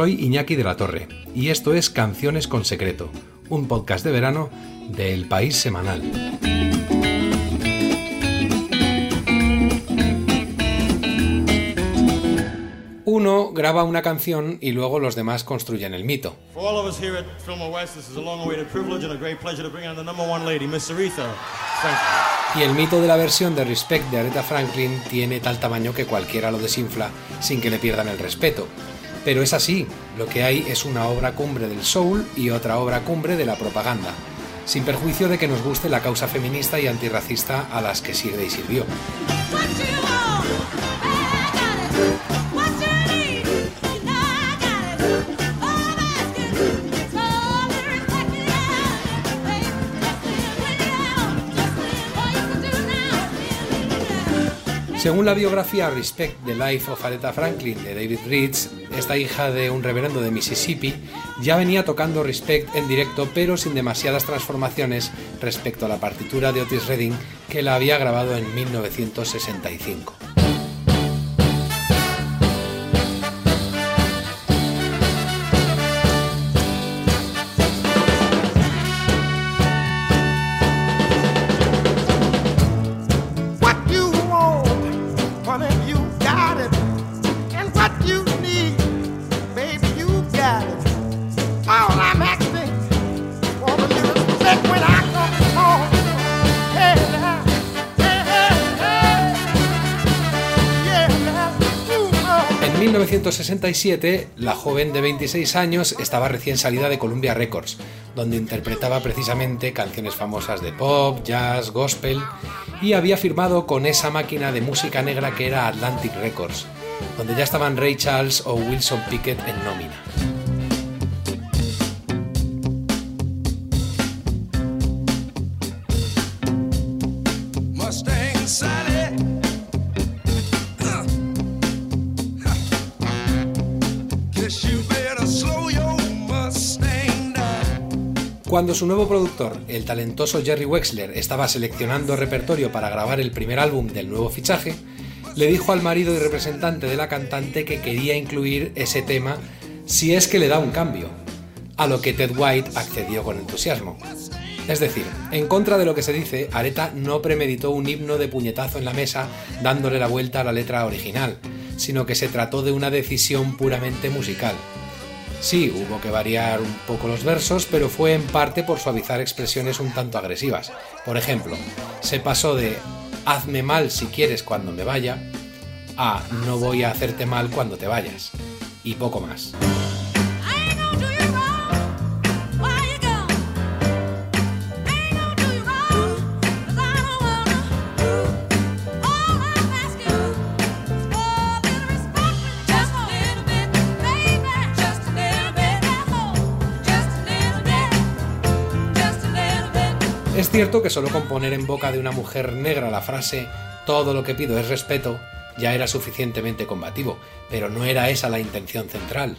Soy Iñaki de la Torre y esto es Canciones con Secreto, un podcast de verano del País Semanal. Uno graba una canción y luego los demás construyen el mito. Y el mito de la versión de Respect de Aretha Franklin tiene tal tamaño que cualquiera lo desinfla sin que le pierdan el respeto. Pero es así, lo que hay es una obra cumbre del soul y otra obra cumbre de la propaganda, sin perjuicio de que nos guste la causa feminista y antirracista a las que sirve y sirvió. Según la biografía Respect the Life of Aretha Franklin de David Reeds, esta hija de un reverendo de Mississippi ya venía tocando Respect en directo pero sin demasiadas transformaciones respecto a la partitura de Otis Redding que la había grabado en 1965. 1967, la joven de 26 años estaba recién salida de Columbia Records, donde interpretaba precisamente canciones famosas de pop, jazz, gospel, y había firmado con esa máquina de música negra que era Atlantic Records, donde ya estaban Ray Charles o Wilson Pickett en nómina. Cuando su nuevo productor, el talentoso Jerry Wexler, estaba seleccionando repertorio para grabar el primer álbum del nuevo fichaje, le dijo al marido y representante de la cantante que quería incluir ese tema si es que le da un cambio, a lo que Ted White accedió con entusiasmo. Es decir, en contra de lo que se dice, Areta no premeditó un himno de puñetazo en la mesa dándole la vuelta a la letra original, sino que se trató de una decisión puramente musical. Sí, hubo que variar un poco los versos, pero fue en parte por suavizar expresiones un tanto agresivas. Por ejemplo, se pasó de hazme mal si quieres cuando me vaya a no voy a hacerte mal cuando te vayas. Y poco más. Es cierto que solo con poner en boca de una mujer negra la frase todo lo que pido es respeto ya era suficientemente combativo, pero no era esa la intención central.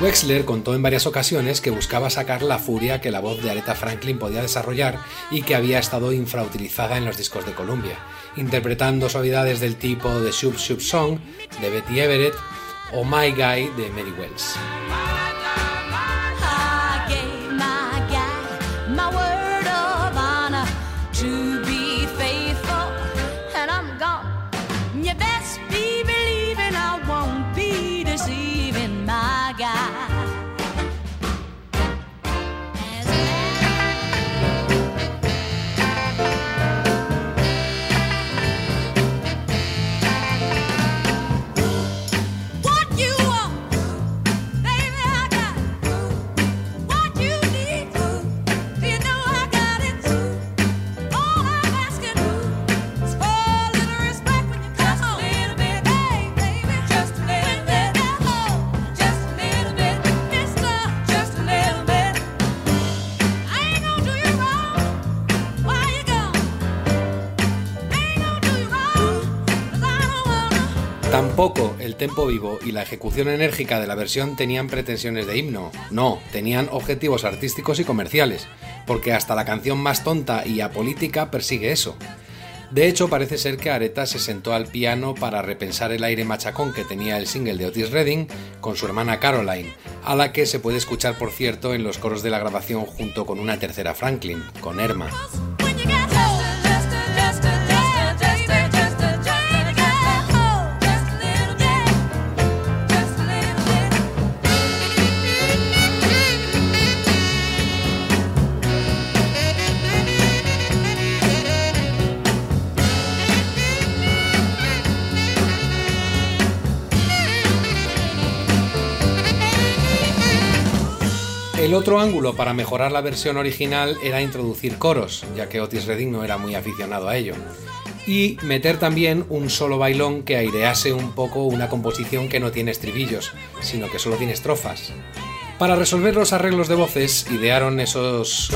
Wexler contó en varias ocasiones que buscaba sacar la furia que la voz de Aretha Franklin podía desarrollar y que había estado infrautilizada en los discos de Columbia, interpretando suavidades del tipo de Shoop Shoop Song de Betty Everett o My Guy de Mary Wells. Tampoco el tempo vivo y la ejecución enérgica de la versión tenían pretensiones de himno, no, tenían objetivos artísticos y comerciales, porque hasta la canción más tonta y apolítica persigue eso. De hecho, parece ser que Areta se sentó al piano para repensar el aire machacón que tenía el single de Otis Redding con su hermana Caroline, a la que se puede escuchar, por cierto, en los coros de la grabación junto con una tercera Franklin, con Erma. Otro ángulo para mejorar la versión original era introducir coros, ya que Otis Redding no era muy aficionado a ello. Y meter también un solo bailón que airease un poco una composición que no tiene estribillos, sino que solo tiene estrofas. Para resolver los arreglos de voces, idearon esos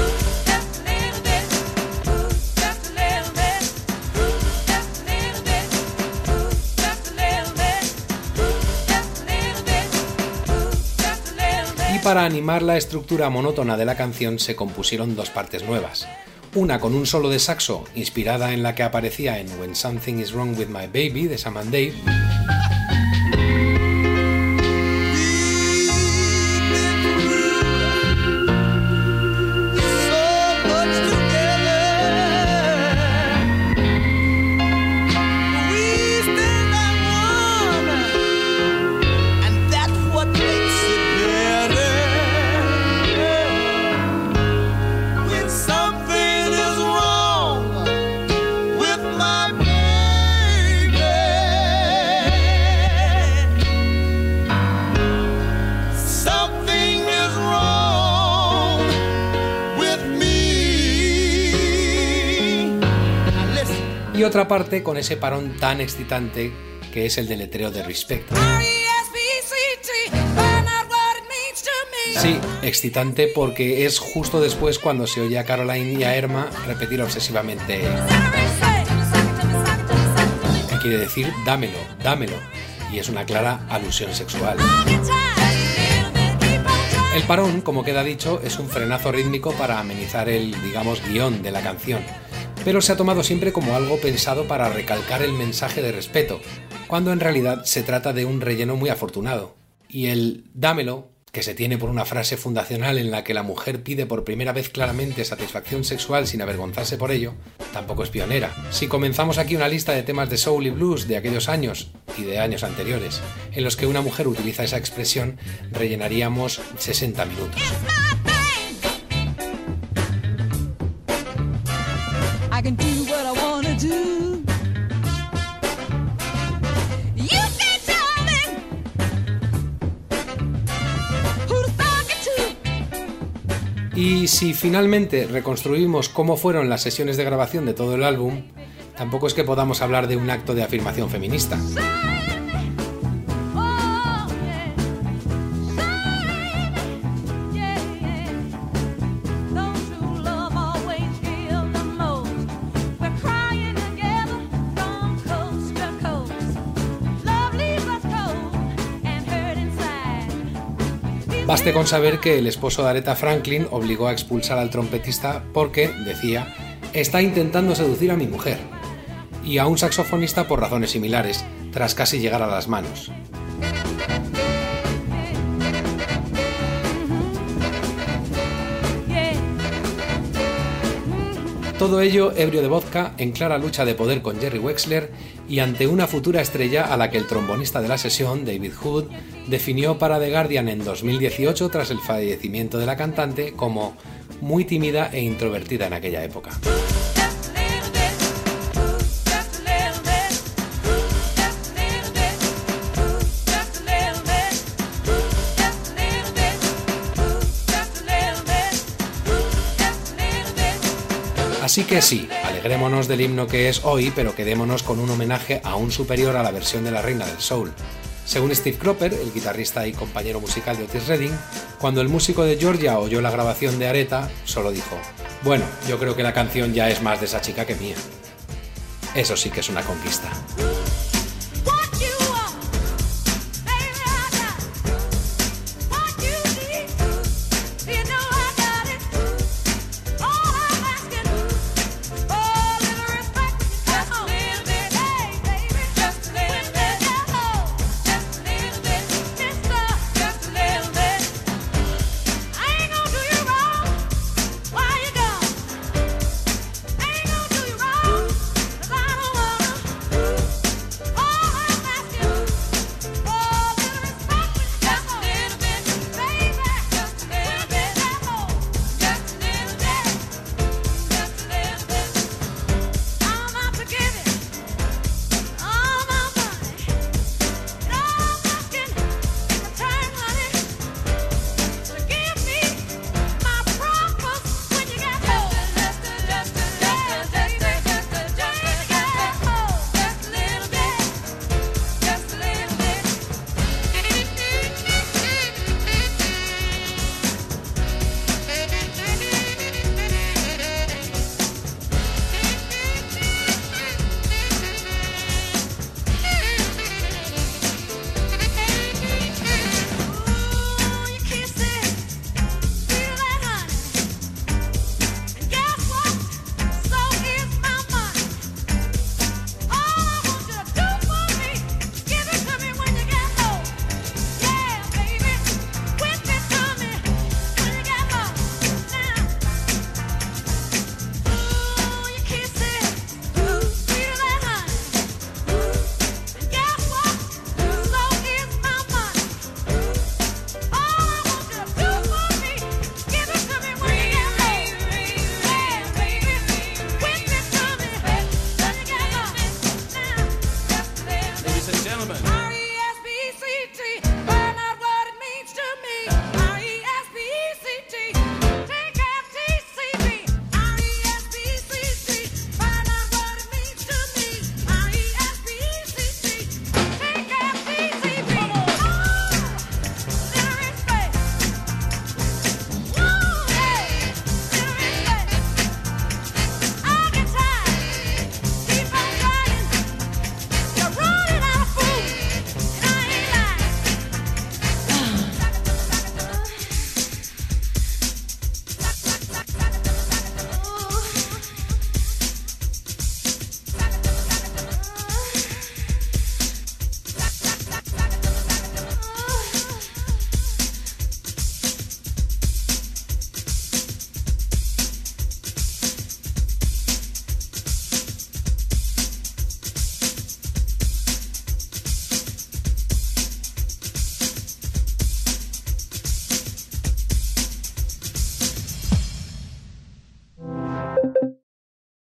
para animar la estructura monótona de la canción se compusieron dos partes nuevas. Una con un solo de saxo, inspirada en la que aparecía en When Something Is Wrong With My Baby de Sam and Dave, otra parte con ese parón tan excitante que es el deletreo de Respect. Sí, excitante porque es justo después cuando se oye a Caroline y a Erma repetir obsesivamente. ¿Qué quiere decir? Dámelo, dámelo. Y es una clara alusión sexual. El parón, como queda dicho, es un frenazo rítmico para amenizar el, digamos, guion de la canción pero se ha tomado siempre como algo pensado para recalcar el mensaje de respeto, cuando en realidad se trata de un relleno muy afortunado. Y el dámelo, que se tiene por una frase fundacional en la que la mujer pide por primera vez claramente satisfacción sexual sin avergonzarse por ello, tampoco es pionera. Si comenzamos aquí una lista de temas de soul y blues de aquellos años y de años anteriores, en los que una mujer utiliza esa expresión, rellenaríamos 60 minutos. Y si finalmente reconstruimos cómo fueron las sesiones de grabación de todo el álbum, tampoco es que podamos hablar de un acto de afirmación feminista. Baste con saber que el esposo de Aretha Franklin obligó a expulsar al trompetista porque, decía, está intentando seducir a mi mujer, y a un saxofonista por razones similares, tras casi llegar a las manos. Todo ello ebrio de vodka, en clara lucha de poder con Jerry Wexler y ante una futura estrella a la que el trombonista de la sesión, David Hood, definió para The Guardian en 2018 tras el fallecimiento de la cantante como muy tímida e introvertida en aquella época. Así que sí, alegrémonos del himno que es hoy, pero quedémonos con un homenaje aún superior a la versión de la Reina del Soul. Según Steve Cropper, el guitarrista y compañero musical de Otis Redding, cuando el músico de Georgia oyó la grabación de Areta, solo dijo, bueno, yo creo que la canción ya es más de esa chica que mía. Eso sí que es una conquista.